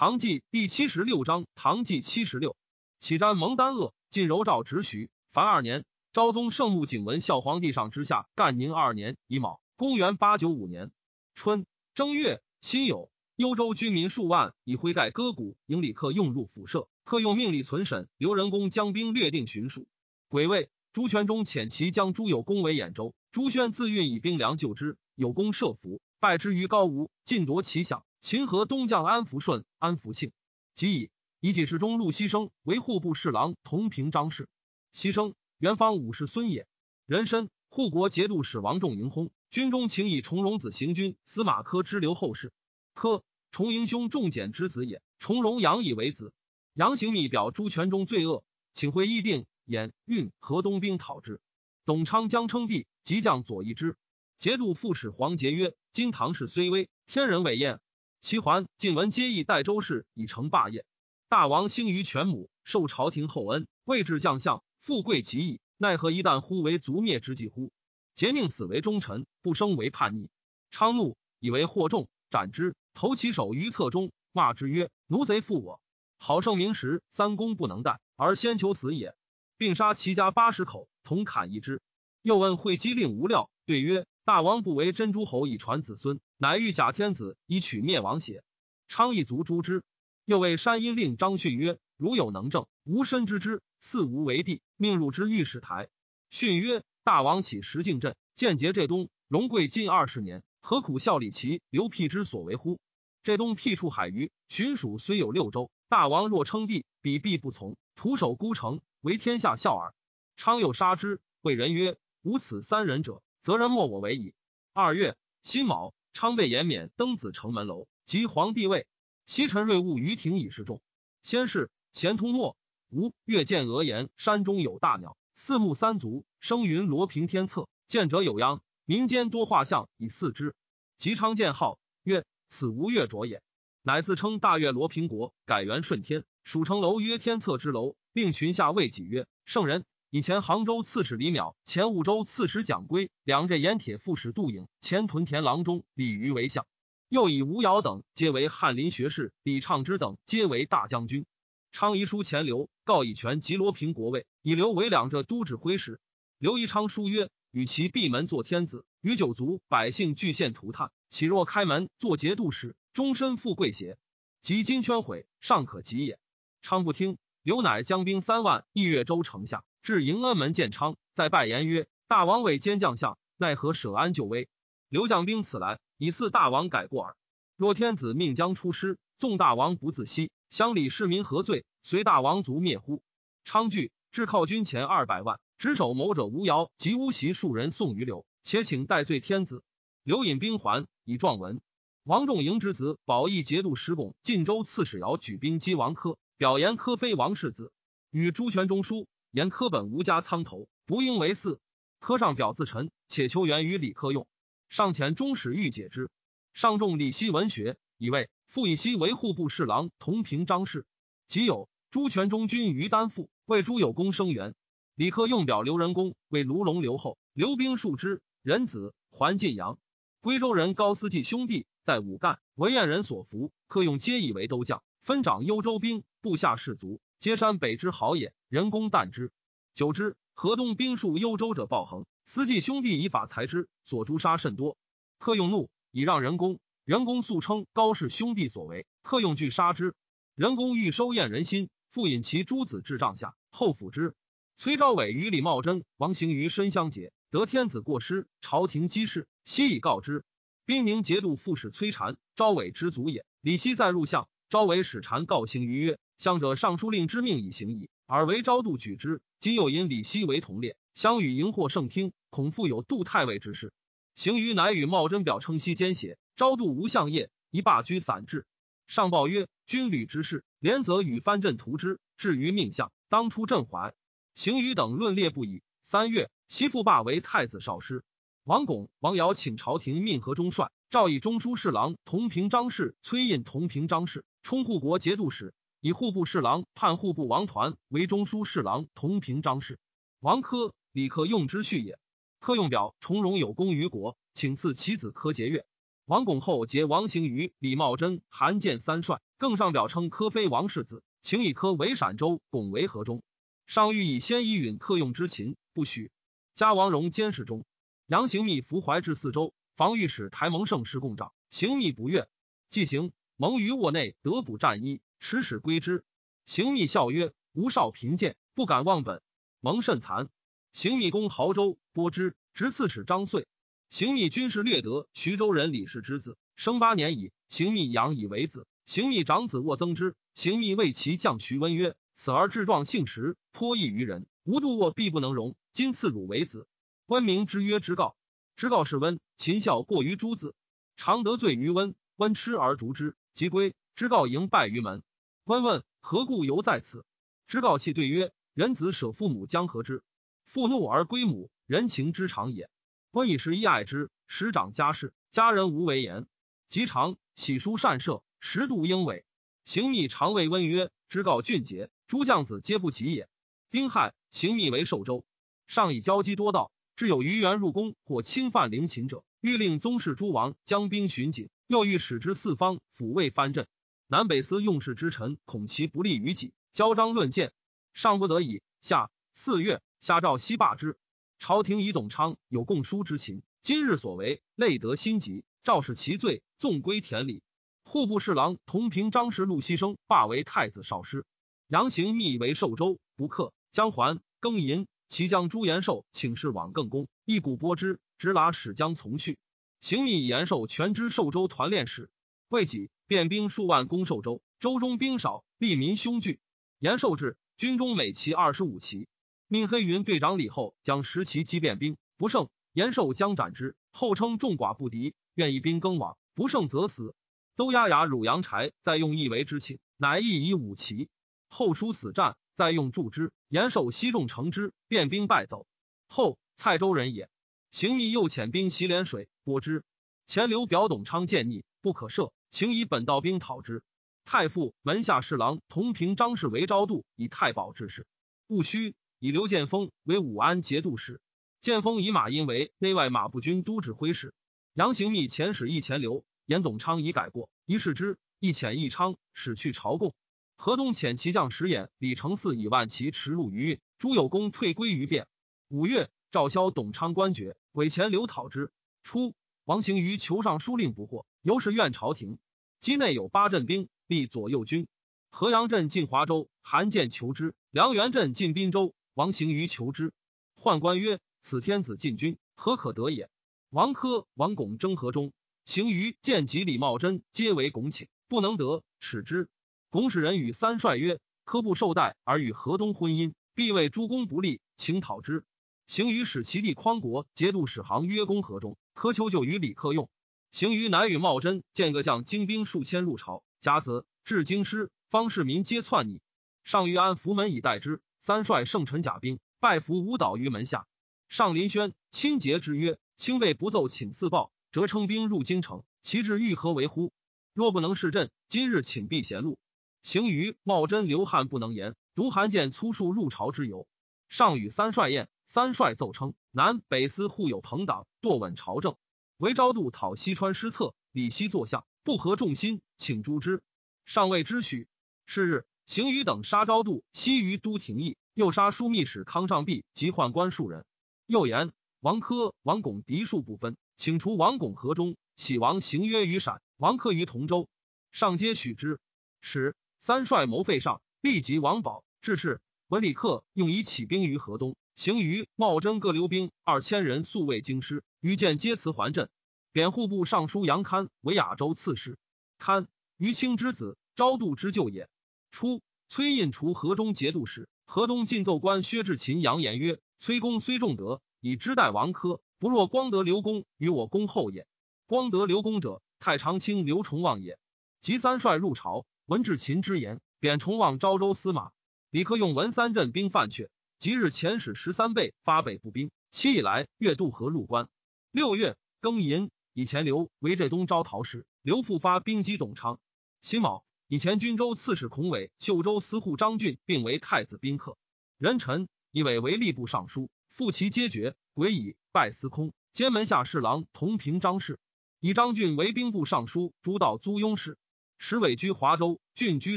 唐纪第七十六章，唐纪七十六，启瞻蒙丹鄂，晋柔诏直徐。凡二年，昭宗圣穆景文孝皇帝上之下，干宁二年乙卯，公元八九五年春正月辛酉，幽州军民数万，以灰盖割谷，迎李克用入府舍。克用命立存审，刘仁恭将兵略定巡属。癸未，朱全忠遣其将朱有功为兖州。朱宣自运以兵粮救之，有功设伏，败之于高吴，尽夺其饷。秦河东将安福顺、安福庆，即以以己世中陆西生为户部侍郎，同平章事。西生元方武士孙也，人参护国节度使王仲迎薨，军中请以重荣子行军，司马科之留后事。科重迎兄仲简之子也，重荣杨以为子。杨行密表朱全忠罪恶，请会议定演运河东兵讨之。董昌将称帝，即将左翼之节度副使黄杰曰：“今唐氏虽危，天人伟彦。其桓晋文皆议代州事，以成霸业。大王兴于全母，受朝廷厚恩，位至将相。”富贵极矣，奈何一旦忽为族灭之计乎？节宁死为忠臣，不生为叛逆。昌怒，以为惑众，斩之，投其首于侧中，骂之曰：“奴贼负我！好圣明时，三公不能待，而先求死也。”并杀齐家八十口，同砍一之。又问会稽令无料，对曰：“大王不为真诸侯以传子孙，乃欲假天子以取灭亡邪？”昌一卒诛之。又谓山阴令张逊曰：“如有能政，吾身之之。”四无为帝，命入之御史台。逊曰：“大王起石敬镇，建节这东，荣贵近二十年，何苦效力其刘辟之所为乎？这东辟处海隅，巡属虽有六州，大王若称帝，彼必不从，徒守孤城，为天下笑耳。”昌又杀之。谓人曰：“无此三人者，则人莫我为矣。”二月辛卯，昌被延冕登子城门楼，即皇帝位。西陈瑞务于庭以示众。先是，咸通末。吴越见鹅言，山中有大鸟，四目三足，生云罗平天策。见者有殃，民间多画像以祀之。吉昌见号曰：“此吴越卓也。”乃自称大越罗平国，改元顺天。蜀城楼曰天策之楼，并群下谓己曰：“圣人。”以前杭州刺史李邈，前婺州刺史蒋圭，两浙盐铁副使杜颖，前屯田郎中李渔为相。又以吴瑶等皆为翰林学士，李畅之等皆为大将军。昌遗书前刘，告以权及罗平国位，以刘为两浙都指挥使。刘宜昌书曰：“与其闭门做天子，与九族百姓俱献涂炭，岂若开门做节度使，终身富贵邪？及金圈毁，尚可及也。”昌不听，刘乃将兵三万，益越州城下，至迎恩门见昌，再拜言曰：“大王为兼将相，奈何舍安就危？刘将兵此来，以赐大王改过耳。若天子命将出师，纵大王不自惜。”乡里市民何罪？随大王族灭乎？昌惧，至犒军前二百万，执守谋者吴瑶及乌袭数人送于刘，且请代罪天子。刘引兵还，以状文。王仲营之子保义节度使巩晋州刺史姚举兵击王科，表言科非王世子，与朱全忠书，言科本无家仓头，不应为嗣。科上表自陈，且求援于李克用。上遣中使欲解之，上重李希文学，以为。傅以西为户部侍郎，同平章事。即有朱全忠军于丹父，为朱有功生援。李克用表刘仁恭为卢龙留后，留兵数之。仁子还晋阳。归州人高思济兄弟在武干，为燕人所服。克用皆以为都将，分掌幽州兵，部下士卒皆山北之豪也。人工惮之。久之，河东兵戍幽州者暴横，思济兄弟以法裁之，所诛杀甚多。克用怒，以让人工。人工素称高氏兄弟所为，克用惧杀之。人工欲收验人心，复引其诸子至帐下，后抚之。崔昭伟与李茂贞、王行于申相结，得天子过失，朝廷积事，悉以告之。兵宁节度副使崔禅，昭伟之族也。李希在入相，昭伟使禅告行于曰：“相者尚书令之命以行矣，而为昭度举之。今又引李希为同列，相与迎获圣听，恐复有杜太尉之事。”行于乃与茂贞表称西奸邪。昭度无相业，一罢居散治。上报曰：军旅之事，连则与藩镇图之。至于命相，当出镇怀。行于等论列不已。三月，袭复罢为太子少师。王巩、王尧请朝廷命河中帅，诏以中书侍郎同平章事崔胤同平章事充护国节度使，以户部侍郎判户部王团为中书侍郎同平章事。王科、李克用之婿也。科用表重荣有功于国，请赐其子科节钺。王拱后结王行于、李茂贞、韩建三帅，更上表称科非王世子，请以科为陕州，拱为河中。上欲以先以允克用之秦，不许。加王荣监视中，杨行密伏怀至四州，防御使台蒙盛师共长，行密不悦，既行，蒙于卧内得补战衣，持使归之。行密笑曰：“吾少贫贱，不敢忘本。”蒙甚惭。行密公亳州，播之，执刺史张遂。行密军事略得，徐州人李氏之子，生八年矣。行密养以为子。行密长子沃增之，行密为其将徐温曰。此儿志壮性实，颇异于人。吾度卧必不能容。今赐汝为子。温明之曰：“知告。”知告是温。秦孝过于诸子，常得罪于温。温痴而逐之，即归。知告迎败于门。温问何故犹在此？之告泣对曰：“人子舍父母将何之？父怒而归母，人情之常也。温以是一爱之，时长家事，家人无为言。及长喜书善射，十度应伟。行密常谓温曰：‘之告俊杰。’诸将子皆不及也。丁亥，行密为寿州，上以交击多道，至有余元入宫或侵犯陵寝者，欲令宗室诸王将兵巡警，又欲使之四方抚慰藩镇。南北司用事之臣恐其不利于己，交章论谏，上不得已。下四月，下诏西罢之。朝廷以董昌有供书之情，今日所为，累得心急，诏是其罪，纵归田里。户部侍郎同平张氏陆西生罢为太子少师。杨行密为寿州，不克，将还。庚寅，其将朱延寿请示往更公，一鼓拨之，直拉使将从去。行密以延寿全知寿州团练使，未几，便兵数万攻寿州，州中兵少，利民凶惧。延寿至，军中每骑二十五骑。命黑云队长李后将十骑击变兵，不胜，延寿将斩之。后称众寡不敌，愿一兵更往，不胜则死。都押牙汝阳柴，再用一为之庆，乃亦以五骑。后书死战，再用助之。延寿西众乘之，变兵败走。后蔡州人也。行密又遣兵袭涟水，拨之。前刘表董昌见逆，不可赦，请以本道兵讨之。太傅门下侍郎同平张氏为昭度，以太保之事。戊戌，以刘建峰为武安节度使。建峰以马殷为内外马步军都指挥使。杨行密遣使议前刘，言董昌已改过，一视之，亦遣义昌使去朝贡。河东遣骑将石眼李承嗣以万骑驰入余运，朱有功退归于汴。五月，赵萧董昌官爵，委前刘讨之。初，王行于求上书令不获，由是怨朝廷。畿内有八镇兵，立左右军。河阳镇进华州，韩建求之；梁元镇进滨州，王行于求之。宦官曰：“此天子进军，何可得也？”王珂、王拱争河中，行于见及李茂贞，皆为拱请，不能得，耻之。拱使人与三帅曰：“科不受待而与河东婚姻，必为诸公不利，请讨之。”行于使其弟匡国节度使行约攻河中，苛求救于李克用。行于乃与茂贞见各将精兵数千入朝，甲子至京师，方士民皆窜逆。上于安福门以待之。三帅圣臣甲兵，拜伏舞蹈于门下。上林轩亲节之曰：“卿辈不奏请赐报，则称兵入京城，其志欲何为乎？若不能事朕，今日请避贤路。”行于茂贞刘汉不能言，独韩见粗数入朝之由。上与三帅宴，三帅奏称南北司互有朋党，堕稳朝政。为昭度讨西川失策，李希作相，不合众心，请诛之。上未知许。是日，行于等杀昭度，西于都廷义，又杀枢密使康尚弼及宦官数人。又言王珂、王拱嫡庶不分，请除王拱河中，喜王行约于陕，王珂于同州。上皆许之。使。三帅谋废上，立即王保致仕。文李克用以起兵于河东，行于茂贞各留兵二千人，速未京师。于见皆辞还镇。贬户部尚书杨堪为亚州刺史。堪于清之子，昭度之舅也。初，崔胤除河中节度使，河东进奏官薛志勤扬言曰：“崔公虽重德，以知代王珂，不若光德刘公与我公后也。光德刘公者，太常卿刘崇旺也。及三帅入朝。”闻至秦之言，贬崇望昭州司马。李克用闻三镇兵犯阙，即日遣使十三倍发北部兵。七以来，越渡河入关。六月庚寅，以前刘为浙东招讨使，刘复发兵击董昌。辛卯，以前军州刺史孔伟、秀州司户张俊并为太子宾客。壬辰，以伟为吏部尚书，复其皆爵。癸乙，拜司空，兼门下侍郎同平张氏。以张俊为兵部尚书，诸道租庸事。时委居华州，郡居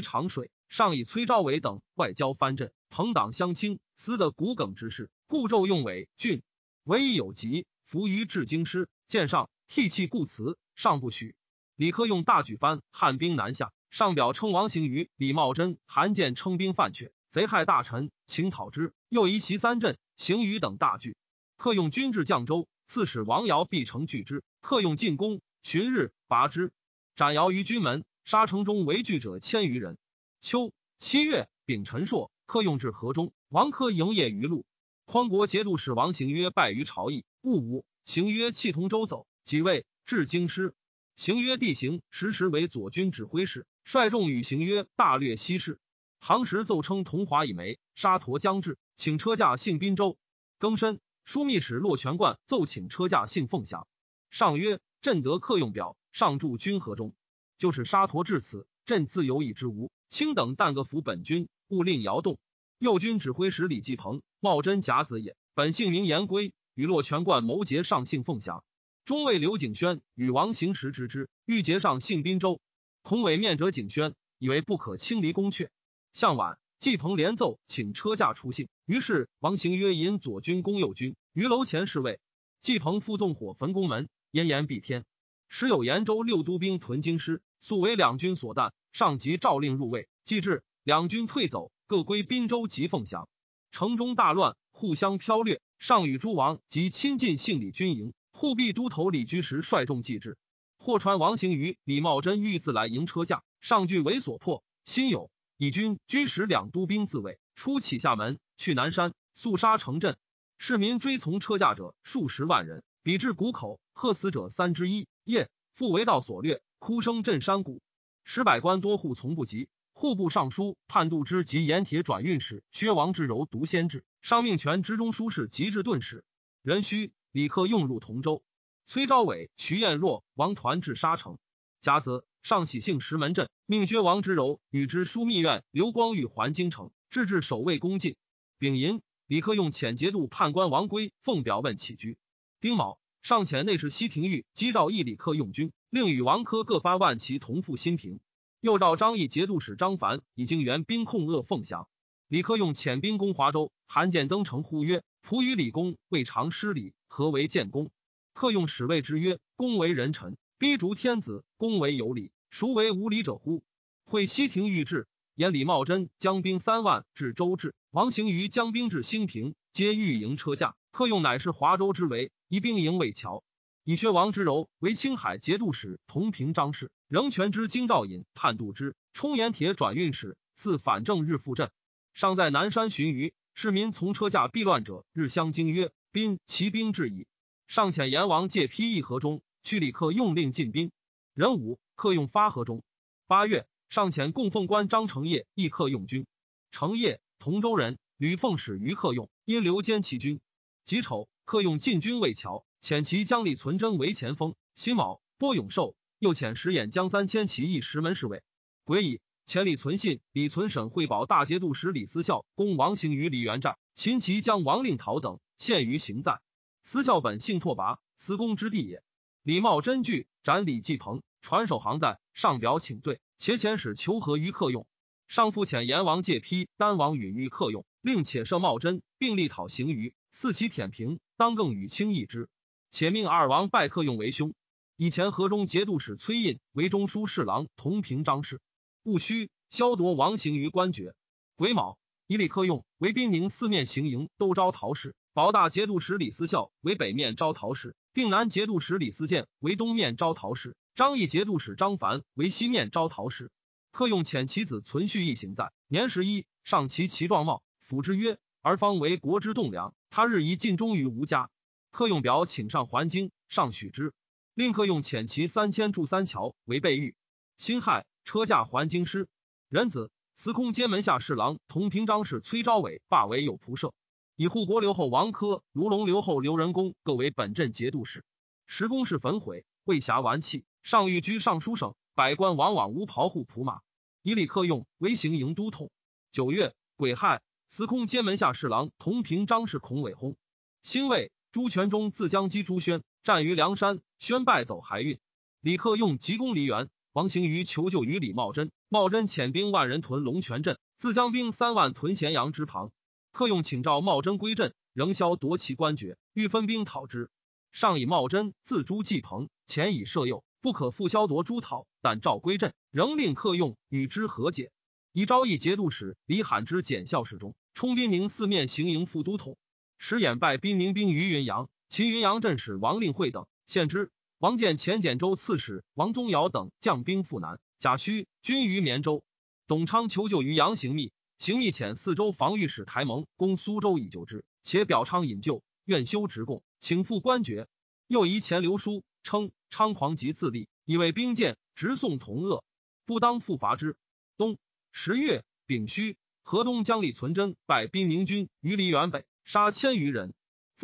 长水，上以崔昭伟等外交藩镇，朋党相亲，私的骨梗之事，故骤用伪郡。唯一有疾，伏于至京师，见上涕泣故辞，上不许。李克用大举藩，汉兵南下，上表称王行于、李茂贞、韩建称兵犯阙，贼害大臣，请讨之。又移袭三镇，行于等大惧。克用军至绛州，刺史王尧必城拒之。克用进攻，旬日拔之，斩尧于军门。杀城中为惧者千余人。秋七月丙辰朔，克用至河中，王科营业于路。匡国节度使王行曰败于朝议，戊午，行曰弃同州走，即位至京师。行曰地形时时为左军指挥使，率众与行曰大略西市。行时奏称同华以梅，沙陀将至，请车驾幸滨州。庚申，枢密使骆全冠奏请车驾幸凤翔。上曰：朕得客用表，上驻军河中。就是沙陀至此，朕自有以之无。卿等但各服本军，勿令摇动。右军指挥使李继鹏，茂贞甲子也，本姓名言归，与洛全冠谋结上姓凤翔。中尉刘景轩与王行时知之，欲结上姓滨州。孔伟面者景轩，以为不可轻离宫阙。向晚，季鹏连奏请车驾出信。于是王行曰：“引左军攻右军，于楼前侍卫。”季鹏复纵火焚宫门，烟炎蔽天。时有延州六都兵屯京师，素为两军所惮。上级诏令入卫，既至，两军退走，各归滨州及凤翔。城中大乱，互相飘掠。上与诸王及亲近姓李军营，护弼都头李居时率众继之。或传王行于、李茂贞欲自来迎车驾，上惧为所迫，心有以军居时两都兵自卫，出启下门，去南山，速杀城镇。市民追从车驾者数十万人，比至谷口，贺死者三之一。夜复为道所掠，哭声震山谷。使百官多户从不及。户部尚书判度之及盐铁转运使薛王之柔独先至。上命权之中书事及至顿使。壬戌，李克用入同州。崔昭伟、徐彦若、王团至沙城。甲子，上喜幸石门镇，命薛王之柔与之枢密院刘光裕还京城，置至守卫宫禁。丙寅，李克用遣节度判官王圭奉表问起居。丁卯。上遣内侍西廷玉击诏议李克用军，令与王科各发万骑同赴新平。又召张毅节度使张凡已经援兵控扼凤翔。李克用遣兵攻华州，韩建登城呼曰：“仆与李公未尝失礼，何为建功？”克用使谓之曰：“公为人臣，逼逐天子，公为有礼，孰为无礼者乎？”会西廷玉至，言李茂贞将兵三万至周至，王行于将兵至兴平，皆御营车驾。克用乃是华州之围。以兵营魏桥，以薛王之柔为青海节度使，同平张氏，仍权之京兆尹判度之，充盐铁转运使，赐反正日复镇。尚在南山寻鱼，市民从车驾避乱者，日相惊曰：“兵骑兵至矣。”尚遣阎王借批议河中，去李克用令进兵。壬午，克用发河中。八月，上遣供奉官张承业议克用军。承业，同州人，吕奉使于克用，因留坚其军。己丑。克用进军魏桥，遣其将李存贞为前锋。辛卯，播永寿，又遣使演将三千骑役石门侍卫。癸乙，遣李存信、李存审汇宝大节度使李思孝攻王行于李元寨，秦骑将王令讨等陷于行在。思孝本姓拓跋，司公之地也。李茂真惧，斩李继鹏，传首行在上表请罪，且遣使求和于克用。上复遣阎王借批丹王允于克用，令且赦茂贞，并力讨行于。四其舔平，当更与轻易之。且命二王拜克用为兄。以前河中节度使崔胤为中书侍郎，同平张氏。戊戌，削夺王行于官爵。癸卯，以李克用为滨宁四面行营都招讨使，保大节度使李思孝为北面招讨使，定南节度使李思建为东面招讨使，张毅节度使张凡为西面招讨使。克用遣其子存续一行在，年十一，上其其状貌，抚之曰：“儿方为国之栋梁。”他日宜尽忠于吴家，客用表请上还京，上许之。令客用遣骑三千驻三桥为备御。辛亥，车驾还京师。仁子司空兼门下侍郎同平章事崔昭伟罢为右仆射，以护国留后王科、卢龙留后刘仁恭各为本镇节度使。时公室焚毁，未暇完弃。上御居尚书省，百官往往无袍户仆马。以李克用为行营都统。九月，癸亥。司空兼门下侍郎同平张氏孔伟薨。辛未，朱全忠自将击朱宣，战于梁山，宣败走还运。李克用急攻梨园，王行于求救于李茂贞，茂贞遣兵万人屯龙泉镇，自将兵三万屯咸阳之旁。克用请召茂贞归镇，仍消夺其官爵，欲分兵讨之。上以茂贞自诛季鹏，前以设诱，不可复消夺诸讨。但召归镇，仍令克用与之和解。以昭义节度使李罕之检校侍中，充兵宁四面行营副都统，时掩败兵宁兵于云阳。其云阳镇使王令会等献之。王建前简州刺史王宗尧等将兵赴南。贾诩军于绵州。董昌求救于杨行密。行密遣四州防御使台蒙攻苏州以救之，且表昌引救，愿修职贡，请复官爵。又移前留书，称猖狂及自立，以为兵谏，直送同恶，不当复伐之。冬十月丙戌，河东将李存真败兵宁军于梨园北，杀千余人。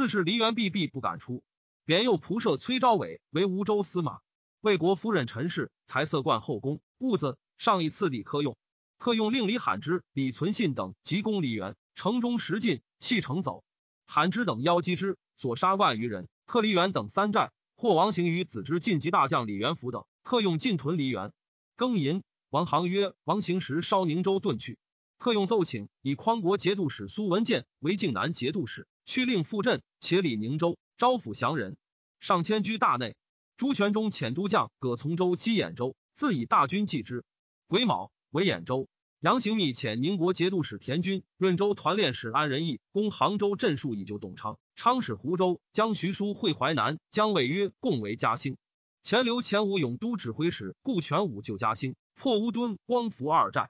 自是梨园避避不敢出。贬右仆射崔昭伟为吴州司马。魏国夫人陈氏才色冠后宫，兀子上以次李克用。客用令李罕之、李存信等急攻梨园，城中食尽，弃城走。罕之等邀击之，所杀万余人。克梨园等三战，获王行于子之晋级大将李元福等。客用进屯梨园，庚寅，王行曰：“王行时烧宁州遁去。”客用奏请，以匡国节度使苏文建为靖南节度使，去令赴镇，且理宁州，招抚降人。上迁居大内。朱全忠遣都将葛从周击兖州，自以大军继之。癸卯。为兖州，杨行密遣宁国节度使田军、润州团练使安仁义攻杭州镇戍以救董昌。昌使湖州将徐书会淮南，将谓曰：“共为嘉兴。”前留前武勇都指挥使顾全武救嘉兴，破乌墩、光福二寨。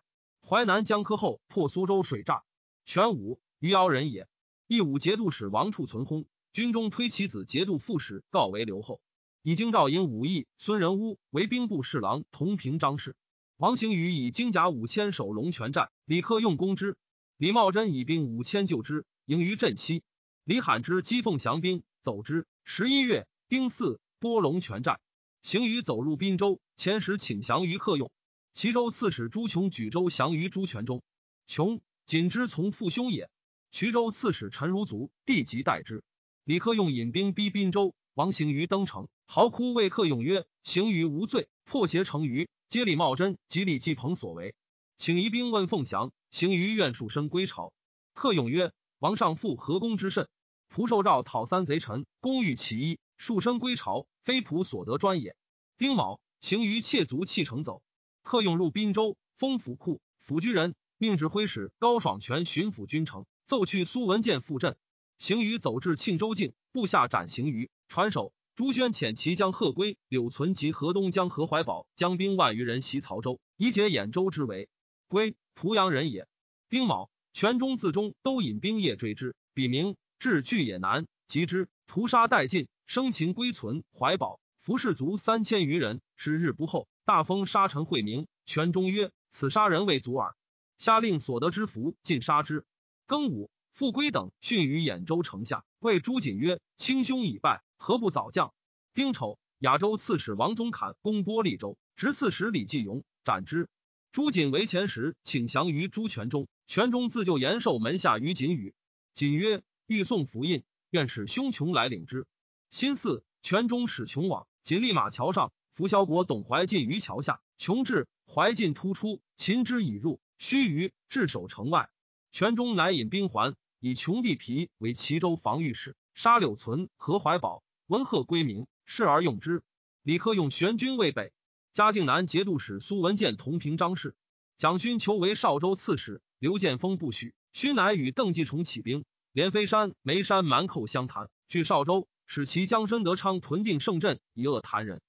淮南江科后破苏州水栅。全武余姚人也。义武节度使王处存薨，军中推其子节度副使告为留后。以京兆尹武义孙仁乌为兵部侍郎，同平章事。王行宇以精甲五千守龙泉寨，李克用攻之。李茂贞以兵五千救之，迎于镇西。李罕之击凤翔兵走之。十一月丁巳，波龙泉寨。行于走入滨州，前使请降于克用。齐州刺史朱琼举州降于朱全忠。琼仅之从父兄也。衢州刺史陈如卒弟即代之。李克用引兵逼滨州，王行于登城，嚎哭谓克用曰：“行于无罪，破邪成于。”接李茂贞及李继鹏所为，请移兵问凤翔，行于愿数生归朝。克用曰：“王上父何功之甚？仆受诏讨三贼臣，公欲其一，数生归朝，非仆所得专也。”丁卯，行于窃卒弃城走。客勇入滨州，封府库府居人，命指挥使高爽全巡抚军城，奏去苏文建赴镇。行于走至庆州境，部下斩行于，传首。朱宣遣其将贺归、柳存及河东将何怀宝将兵万余人袭曹州，以解兖州之围。归濮阳人也。丁卯，全中自中都引兵夜追之，笔名至巨野南，及之，屠杀殆尽，生擒归存、怀宝、服士卒三千余人。十日不后，大封沙尘惠明。权中曰：“此杀人未足耳。”下令所得之俘尽杀之。庚午，复归等训于兖州城下，谓朱瑾曰：“卿兄已败。”何不早降？丁丑，亚州刺史王宗侃攻波利州，执刺史李继勇斩之。朱瑾为前时，请降于朱全忠。全忠自救延寿门下于锦宇。瑾曰：“欲送符印，愿使兄琼来领之。”新巳，全忠使琼往，锦立马桥上，扶萧国董怀进于桥下。琼至，怀进突出，擒之以入。须臾，至守城外。全中乃引兵还，以琼地皮为齐州防御使，杀柳存、何怀宝。文贺归明，示而用之。李克用玄军未北，嘉靖南节度使苏文建同平章事。蒋勋求为少州刺史，刘建峰不许。勋乃与邓继崇起兵，连飞山、眉山蛮寇相谈，据少州，使其将申德昌屯定胜镇，以遏谭人。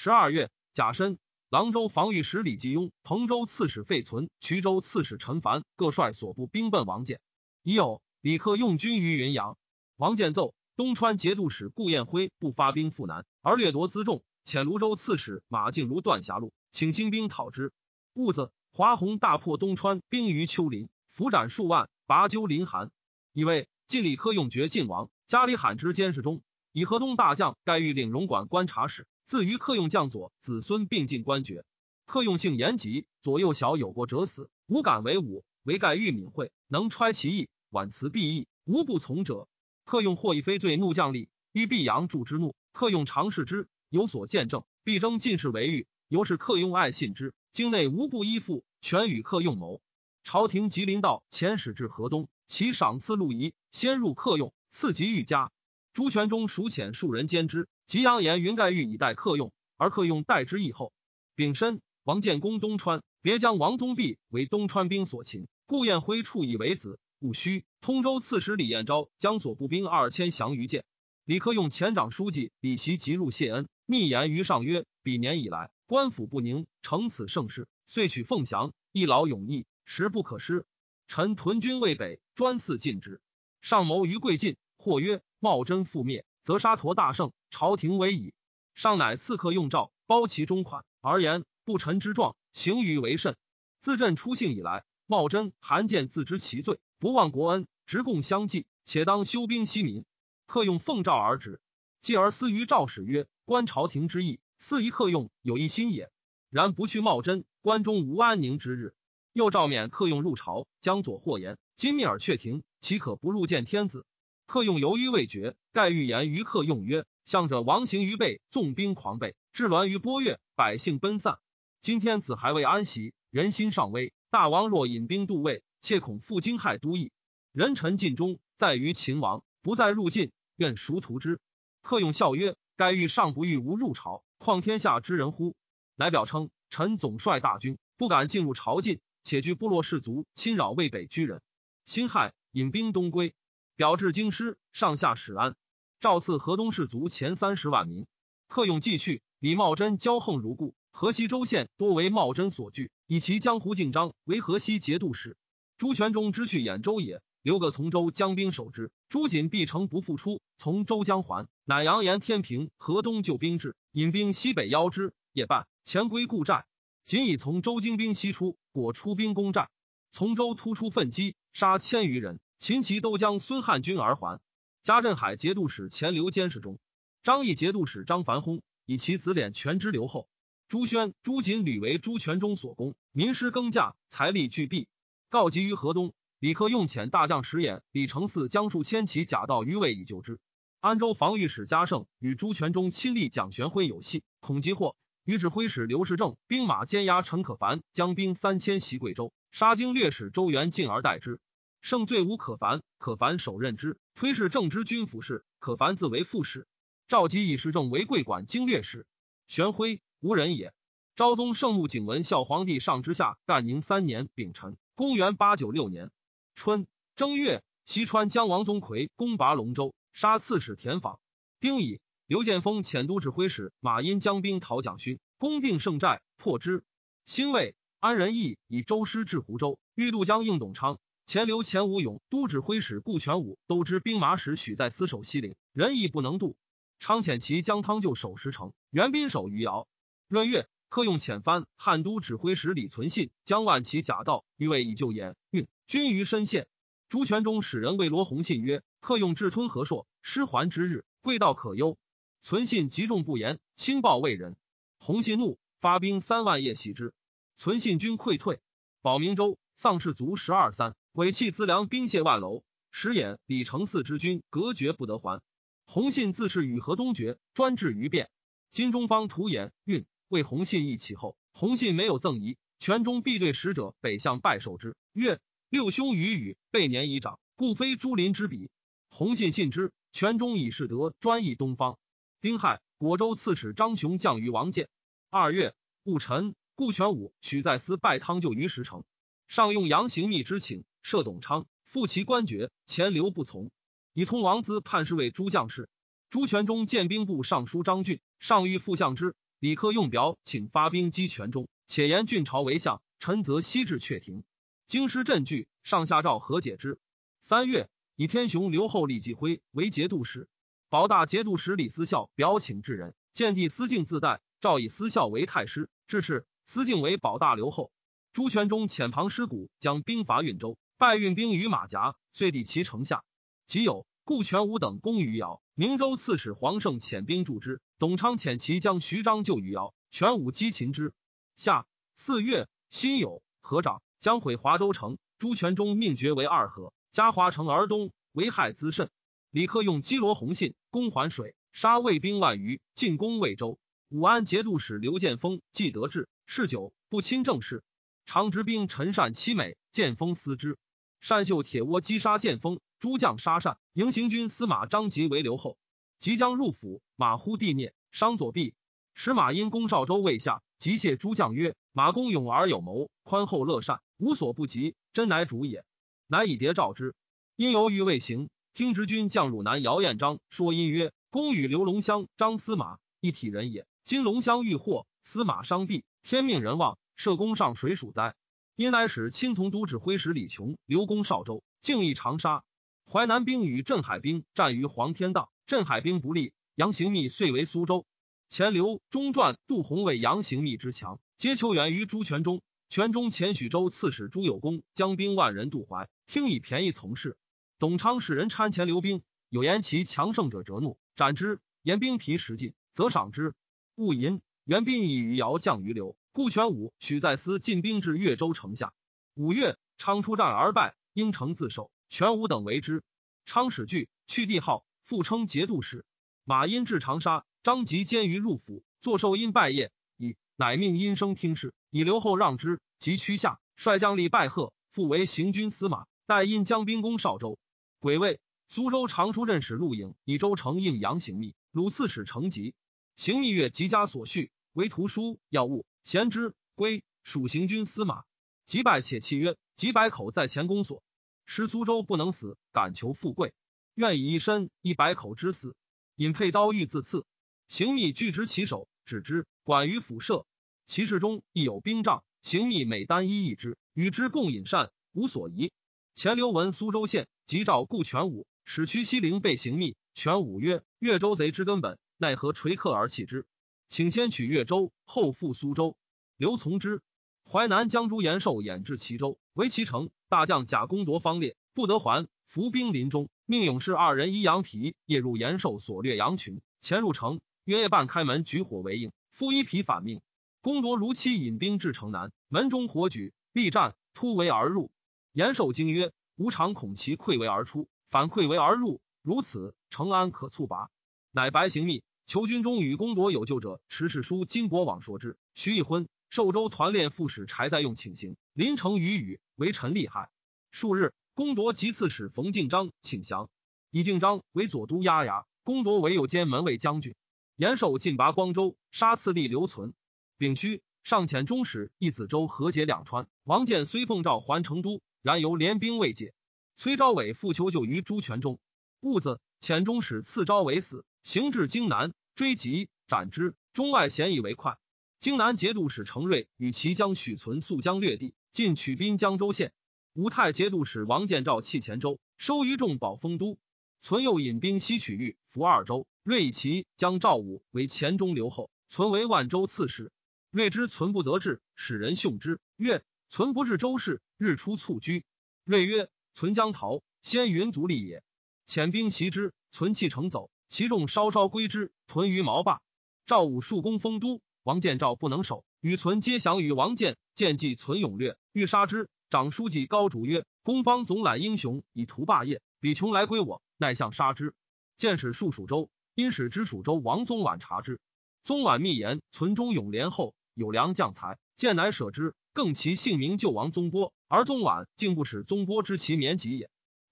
十二月，甲申，郎州防御使李继雍、彭州刺史费存、衢州刺史陈凡各率所部兵奔王建。已有李克用军于云阳，王建奏。东川节度使顾彦辉不发兵赴南，而掠夺辎重，遣泸州刺史马敬如断峡路，请兴兵讨之。兀子华宏大破东川兵于丘陵，伏斩数万，拔鸠林寒。以为晋李克用绝晋王，加里罕之监视中，以河东大将盖欲领荣管观察使，自于克用将左子孙并进官爵。克用性严急，左右小有过者死，无敢为伍。唯盖欲敏慧，能揣其意，婉辞必义，无不从者。客用或以非罪怒将吏，欲避阳助之怒。客用常视之，有所见证，必争进士为御。由是客用爱信之，境内无不依附，全与客用谋。朝廷吉林道遣使至河东，其赏赐陆仪，先入客用，赐及御家。朱全忠属遣数人监之，吉阳言云盖玉以待客用，而客用待之义后。丙申，王建功东川，别将王宗弼为东川兵所擒，顾彦辉处以为子。戊戌，通州刺史李彦昭将所部兵二千降于建。李克用前长书记李袭即入谢恩，密言于上曰：“彼年以来，官府不宁，成此盛世，遂取凤翔，一劳永逸。”时不可失。臣屯军渭北，专肆禁之。上谋于贵晋，或曰：“茂贞覆灭，则沙陀大胜，朝廷危矣。”上乃刺客用诏，包其中款，而言不臣之状，行于为甚。自朕出幸以来，茂贞、韩建自知其罪，不忘国恩，直贡相济，且当修兵息民。客用奉诏而止，继而思于赵使曰：“观朝廷之意，似一客用有一心也。然不去茂贞，关中无安宁之日。”又诏免客用入朝，将左或言：“今密尔却停，岂可不入见天子？”客用犹豫未决，盖欲言于客用曰：“向者王行于背，纵兵狂悖，至栾于波越，百姓奔散。今天子还未安息，人心尚危。大王若引兵渡魏，切恐复惊害都邑。人臣尽忠，在于秦王，不再入晋，愿熟图之。”客用笑曰：“盖欲尚不欲无入朝，况天下之人乎？”乃表称：“臣总率大军，不敢进入朝觐。”且据部落士卒侵扰渭北居人，辛亥引兵东归，表至京师，上下使安。诏赐河东士卒前三十万民。客用继续，李茂贞骄横如故，河西州县多为茂贞所据，以其江湖敬章为河西节度使。朱全忠之去兖州也，留个从州将兵守之。朱瑾必城不复出，从州将还，乃扬言天平河东救兵至，引兵西北邀之。夜半，前归故寨。仅以从周精兵西出，果出兵攻寨，从州突出奋击，杀千余人。秦齐都将孙汉军而还。加镇海节度使钱刘监视中，张毅节度使张凡轰以其子敛全之留后。朱宣、朱瑾屡为朱全忠所攻，民失耕稼，财力俱弊。告急于河东，李克用遣大将石演、李承嗣将数千骑假道于渭以救之。安州防御使嘉盛与朱全忠亲历蒋玄辉有隙，恐急祸。于指挥使刘世正兵马监押陈可凡，将兵三千袭贵州，杀经略使周元进而代之。胜罪无可凡，可凡首任之，推是正之军府事。可凡自为副使。赵吉以世正为贵管经略使。玄辉无人也。昭宗圣穆景文孝皇帝上之下干宁三年丙辰，公元八九六年春正月，西川将王宗魁攻拔龙州，杀刺史田访。丁乙。刘建峰遣都指挥使马殷将兵讨蒋勋，攻定胜寨，破之。兴魏安仁义以周师至湖州，欲渡江应董昌。前刘前武勇都指挥使顾全武都知兵马使许在司守西陵，仁义不能渡。昌遣其将汤就守石城，援兵守余姚。闰月，客用遣藩汉都指挥使李存信将万骑甲道，欲为以救延运军于深县。朱全忠使人为罗弘信曰：“客用至吞河朔，失还之日，贵道可忧。”存信极重不言，轻报魏人。洪信怒，发兵三万夜袭之。存信军溃退。保明州丧士卒十二三，尾弃资粮兵械万楼。时演李承嗣之军隔绝不得还。洪信自是与河东决，专制于变。金中方图演运为洪信义其后，洪信没有赠仪，权中必对使者北向拜受之。曰：六兄与备年已长，故非朱林之比。洪信信之，权中以士德专议东方。丁亥，果州刺史张雄降于王建。二月戊辰，顾全武许在司拜汤就于石城，上用杨行密之请，赦董昌，复其官爵。钱留不从，以通王资判侍卫诸将士。朱全忠见兵部尚书张俊，上谕副相之。李克用表，请发兵击全中，且言郡朝为相，臣则西至阙庭。京师震惧，上下诏和解之。三月，以天雄刘后李继辉为节度使。保大节度使李思孝表请至人，见帝思敬自代，诏以思孝为太师，致仕思敬为保大留后。朱全忠遣庞师古将兵伐运州，败运兵于马甲，遂抵其城下。即有顾全武等攻于姚，明州刺史黄胜遣兵助之。董昌遣其将徐章救于姚，全武击擒之。下四月，辛酉，合长将毁华州城，朱全忠命爵为二河，加华城而东，危害滋甚。李克用击罗洪信，攻环水，杀魏兵万余，进攻魏州。武安节度使刘建峰既得志，嗜酒不亲政事，常执兵陈善欺美，建峰思之。单秀铁窝击杀剑锋，诸将杀善，迎行军司马张吉为留后。即将入府，马忽地蹑，伤左臂。使马因攻少州未下，即谢诸将曰：“马公勇而有谋，宽厚乐善，无所不及，真乃主也。”乃以牒召之。因犹豫未行，听执军将汝南姚彦章说因曰：“公与刘龙香、张司马一体人也。今龙香遇祸，司马伤臂，天命人望，社公上谁属哉？”因乃使亲从都指挥使李琼刘攻少州，竟易长沙。淮南兵与镇海兵战于黄天荡，镇海兵不利，杨行密遂为苏州。前刘中传杜洪为杨行密之强，皆求援于朱全忠。全忠前许州刺史朱有功将兵万人渡淮，听以便宜从事。董昌使人参前刘兵，有言其强盛者折怒，斩之。言兵疲食尽，则赏之。勿淫。援兵以余姚降于刘。顾全武许在司进兵至越州城下。五月，昌出战而败，应城自守。全武等为之。昌使惧，去帝号，复称节度使。马殷至长沙，张吉监于入府，坐受殷拜谒，以乃命殷生听事，以留后让之。即趋下，率将吏拜贺，复为行军司马。待因将兵攻少州。癸未，苏州常书任使陆颖以州城应杨行密，鲁刺史成吉。行密月及家所序，为图书要务。贤之归属行军司马，即拜且契曰：“几百口在前公所，失苏州不能死，敢求富贵，愿以一身一百口之死。”引佩刀欲自刺，行密拒执其手，止之。管于府舍，其室中亦有兵帐。行密每单一一之，与之共饮膳，无所疑。前刘文苏州县，即召顾全武，使屈西陵备行密。全武曰：“越州贼之根本，奈何垂克而弃之？”请先取越州，后复苏州。刘从之。淮南将朱延寿掩至齐州，围其城。大将贾公夺方列，不得还。伏兵临中，命勇士二人衣羊皮，夜入延寿所掠羊群，潜入城。约夜半开门，举火为应。夫一匹反命。公夺如期引兵至城南，门中火举，力战，突围而入。延寿惊曰：“吾常恐其溃围而出，反溃围而入，如此，城安可促拔？”乃白行密。求军中与公夺有旧者，持事书金帛网说之。徐一婚，寿州团练副使柴在用请行，临城与语，为臣厉害。数日，公夺及刺史冯敬章请降，以敬章为左都押牙，公夺为右监门卫将军。延寿进拔光州，杀次吏留存。丙戌，上遣中使一子州和解两川。王建虽奉诏还成都，然由联兵未解。崔昭伟复求救于朱全忠，兀子遣中使赐招为死。行至荆南，追及斩之。中外咸以为快。荆南节度使程瑞与其将许存速将略地，进取滨江州县。吴太节度使王建召弃前州，收于众保丰都。存又引兵西取豫、福二州。瑞以其将赵武为前中留后，存为万州刺史。瑞之存不得志，使人训之。曰：存不至州事，日出卒居。瑞曰：存将逃，先云足利也。遣兵袭之，存弃城走。其众稍稍归之，屯于毛坝。赵武数攻丰都，王建赵不能守，与存皆降于王建。建计存勇略，欲杀之。长书记高主曰：“公方总揽英雄以图霸业，比穷来归我，奈向杀之？”见使戍蜀州，因使知蜀州王宗婉察之。宗婉密言：“存忠勇廉厚，有良将才。”建乃舍之，更其姓名救王宗波，而宗婉竟不使宗波知其免己也。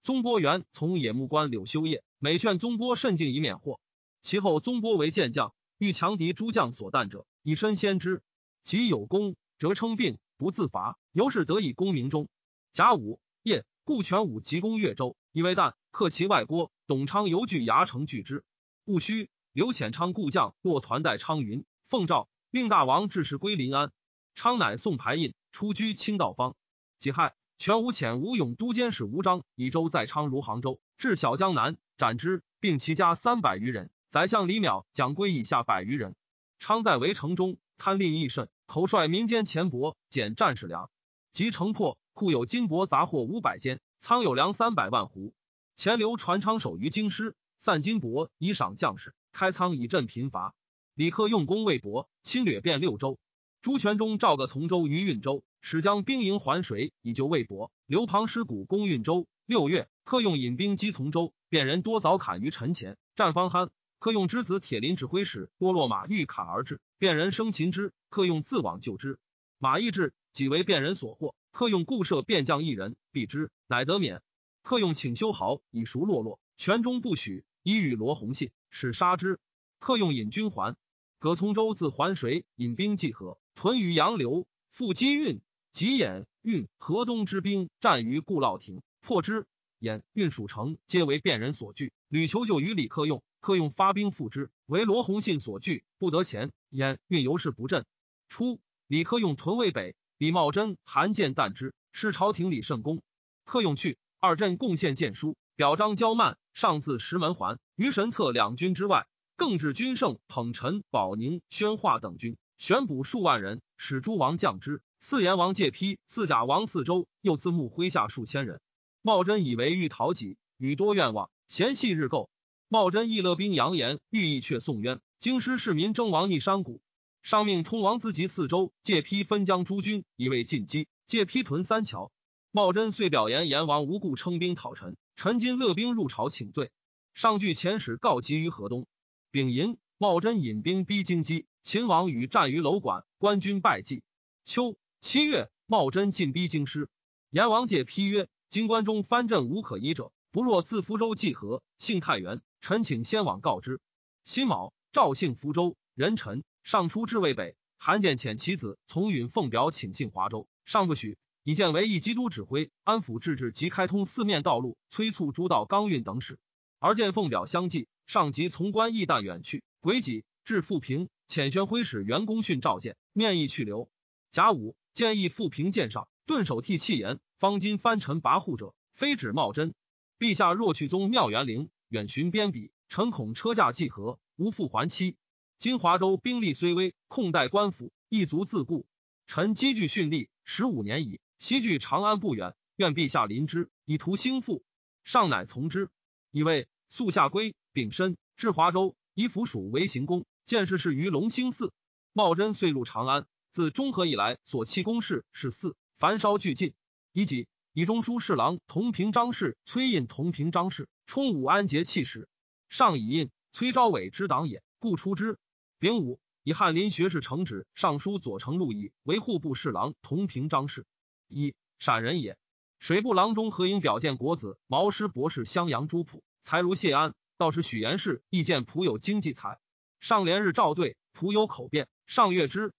宗波元从野木关柳修业。每劝宗波慎敬以免祸。其后宗波为健将，欲强敌诸将所惮者，以身先之。即有功，辄称病，不自伐，由是得以功名中。甲午夜，顾全武急攻越州，以为旦克其外郭。董昌犹惧牙城拒之。戊戌，刘显昌故将过团带昌云，奉诏令大王致仕归临安。昌乃送牌印，出居清道坊。己亥，全武遣吴勇都监使吴章以州在昌如杭州，至小江南。斩之，并其家三百余人。宰相李邈、蒋归以下百余人。昌在围城中，贪吝益甚，口率民间钱帛，减战士粮。及城破，库有金帛杂货五百间，仓有粮三百万斛。钱流传昌守于京师，散金帛以赏将士，开仓以赈贫乏。李克用功未薄，侵略遍六州。朱全忠召个从州于运州，使将兵营还水，以救魏博。刘庞师古攻运州。六月，克用引兵击从州。便人多早砍于陈前，战方酣，客用之子铁林指挥使多落马欲砍而至，便人生擒之，客用自往救之。马邑至，己为便人所获，客用固设便将一人，避之，乃得免。客用请修好以赎落落，全中不许，以与罗洪信，使杀之。客用引军还，葛从周自环水引兵济河，屯于杨流，复击运、吉兖、运河东之兵战于固涝亭，破之。兖、运属城，皆为便人所据。吕求救于李克用，克用发兵复之，为罗洪信所据，不得前。兖、运由是不振。初，李克用屯渭北，李茂贞、韩建惮之，失朝廷李圣公。克用去，二镇贡献谏书，表彰骄慢，上自石门环，于神策两军之外。更至军胜捧陈、保宁、宣化等军，选补数万人，使诸王降之。四阎王借批，四甲王四周又自募麾下数千人。茂贞以为欲讨己，与多愿望，嫌隙日构。茂贞亦勒兵扬言，欲意却宋渊。京师市民争王逆山谷，上命通王资及四周借批分江诸军，以为进击。借批屯三桥。茂贞遂表言阎王无故称兵讨陈，陈今勒兵入朝请罪。上据遣使告急于河东。丙寅，茂贞引兵逼京畿，秦王与战于楼馆，官军败绩。秋七月，茂贞进逼京师，阎王借批曰：“今关中藩镇无可依者，不若自福州济河，幸太原。臣请先往告之。”辛卯，赵姓福州人臣上出至渭北，韩建遣其子从允奉表请信华州，上不许，以建为一基督指挥，安抚制治及开通四面道路，催促诸道刚运等使。而见奉表相继。上级从官亦旦远去，癸己至富平，遣宣徽使袁公训召见，面议去留。甲午，建议复平剑上，顿首涕泣言：“方今藩臣跋扈者，非止茂贞。陛下若去宗庙园陵，远寻边鄙，臣恐车驾既合，无复还期。今华州兵力虽微，控待官府，亦足自固。臣积聚训力十五年矣，西距长安不远，愿陛下临之，以图兴复。上乃从之，以为速下归。”丙申，至华州，以府署为行宫。建事事于隆兴寺。茂贞遂入长安。自中和以来，所弃公事是四，凡烧俱尽。以己以中书侍郎同平章事崔胤同平章事充武安节气使。上以印崔昭伟之党也，故出之。丙午，以翰林学士承旨尚书左丞陆毅为户部侍郎同平章事。一陕人也。水部郎中何应表见国子毛师博士襄阳朱普才如谢安。道士许延氏亦见仆有经济才，上连日召对，仆有口辩。上悦之，：“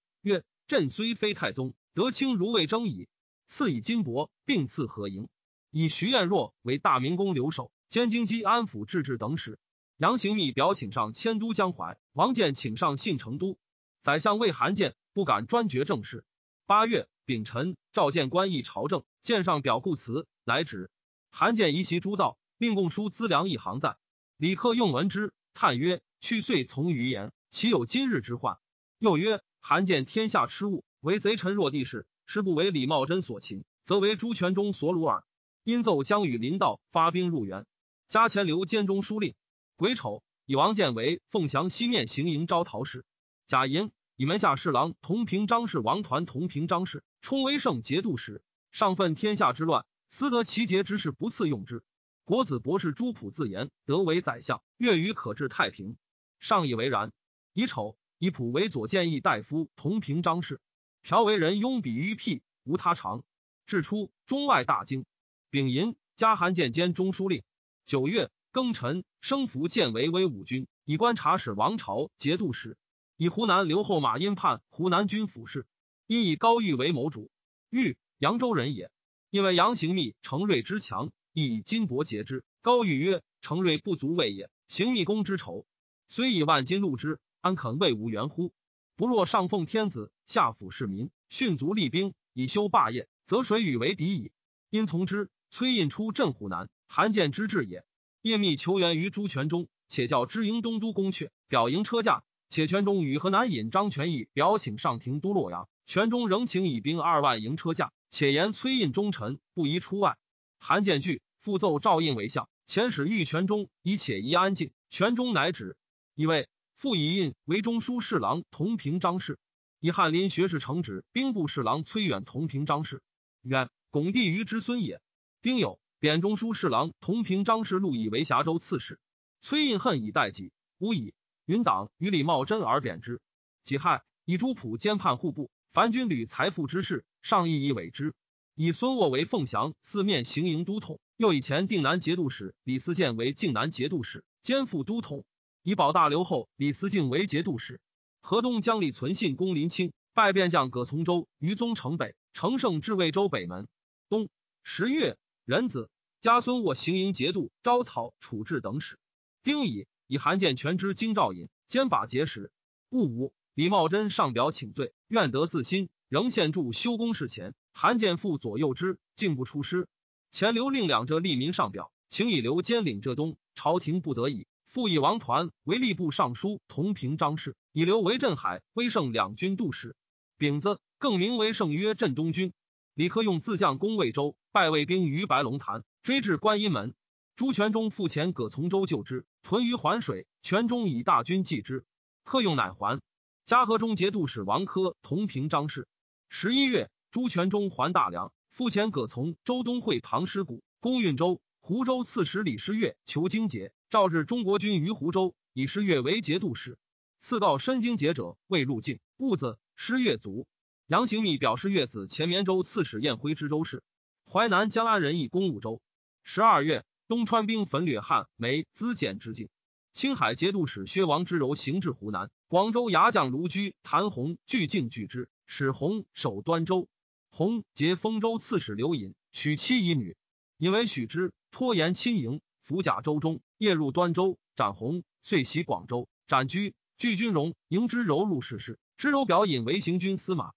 朕虽非太宗，德清如未征矣。”赐以金帛，并赐何营，以徐彦若为大明宫留守，兼京畿安抚制置等使。杨行密表请上迁都江淮，王建请上信成都。宰相魏韩建不敢专决政事。八月丙辰，召见官议朝政，见上表故辞，乃止。韩建移席诸道，令供书资粮一行在。李克用闻之，叹曰：“去岁从于言，岂有今日之患？”又曰：“韩见天下痴物，为贼臣弱地势，是不为李茂贞所擒，则为朱全忠所虏耳。”因奏将与林道发兵入援，加钱留监中书令。癸丑，以王建为凤翔西面行营招讨使。贾寅，以门下侍郎同平章事王团同平章事充威胜节度使。上愤天下之乱，思得其节之事不次用之。国子博士朱普自言得为宰相，月余可治太平。上以为然。乙丑，以普为左谏议大夫同平章事。朴为人拥笔于辟，无他长。至初，中外大惊。丙寅，加韩建兼中书令。九月庚辰，升福建为威武军，以观察使王朝节度使。以湖南留后马殷判湖南军府事。因以高玉为谋主。玉扬州人也，因为杨行密成瑞之强亦。以金帛结之。高玉曰：“成瑞不足畏也。行密公之仇，虽以万金禄之，安肯为无缘乎？不若上奉天子，下抚市民，训卒立兵，以修霸业，则谁与为敌矣？因从之。崔胤出镇湖南，韩建之志也。叶密求援于朱全忠，且叫知营东都宫阙，表迎车驾。且全忠与河南尹张全义表请上庭都洛阳，全忠仍请以兵二万迎车驾，且言崔胤忠臣，不宜出外。韩建惧。复奏赵应为相，遣使御权中，以且宜安静。权中乃止。以为复以印为中书侍郎同平章事，以翰林学士承旨兵部侍郎崔远同平章事。远，巩帝于之孙也。丁酉，贬中书侍郎同平章事陆以为峡州刺史。崔胤恨以待己，无以云党与李茂贞而贬之。己亥，以朱普兼判户部，凡军旅财富之事，上议以委之。以孙沃为凤翔四面行营都统，又以前定南节度使李思建为靖南节度使，兼副都统。以保大刘后李思敬为节度使。河东将李存信攻临清，败便将葛从周于宗城北，乘胜至魏州北门。冬十月，壬子，加孙卧行营节度、招讨、处置等使。丁乙，以韩建全之京兆尹，兼把节使。戊午，李茂贞上表请罪，愿得自新，仍献筑修宫事前。韩建复左右之，竟不出师。前刘令两浙吏民上表，请以刘坚领浙东，朝廷不得已，复以王团为吏部尚书同平章事，以刘为镇海、威胜两军度使。丙子，更名为圣约镇东军。李克用自将攻魏州，败魏兵于白龙潭，追至观音门。朱全忠复前葛从周救之，屯于环水。全忠以大军继之，克用乃还。嘉禾中节度使王科同平章事。十一月。朱全忠还大梁，复前葛从周东会唐师谷，攻运州。湖州刺史李师月求荆节，召至中国军于湖州，以师月为节度使。赐告申京节者未入境，兀子师月卒。杨行密表示月子前绵州刺史燕辉之州事。淮南江安人义公武州。十二月，东川兵焚掠汉梅资简之境。青海节度使薛王之柔行至湖南。广州牙将卢居、谭弘拒境拒之，使弘守端州。弘结丰州刺史刘隐，娶妻以女，引为许之，拖延亲迎，伏甲州中，夜入端州，斩鸿，遂袭广州，斩居，拒军容迎之柔入世事，之柔表引为行军司马。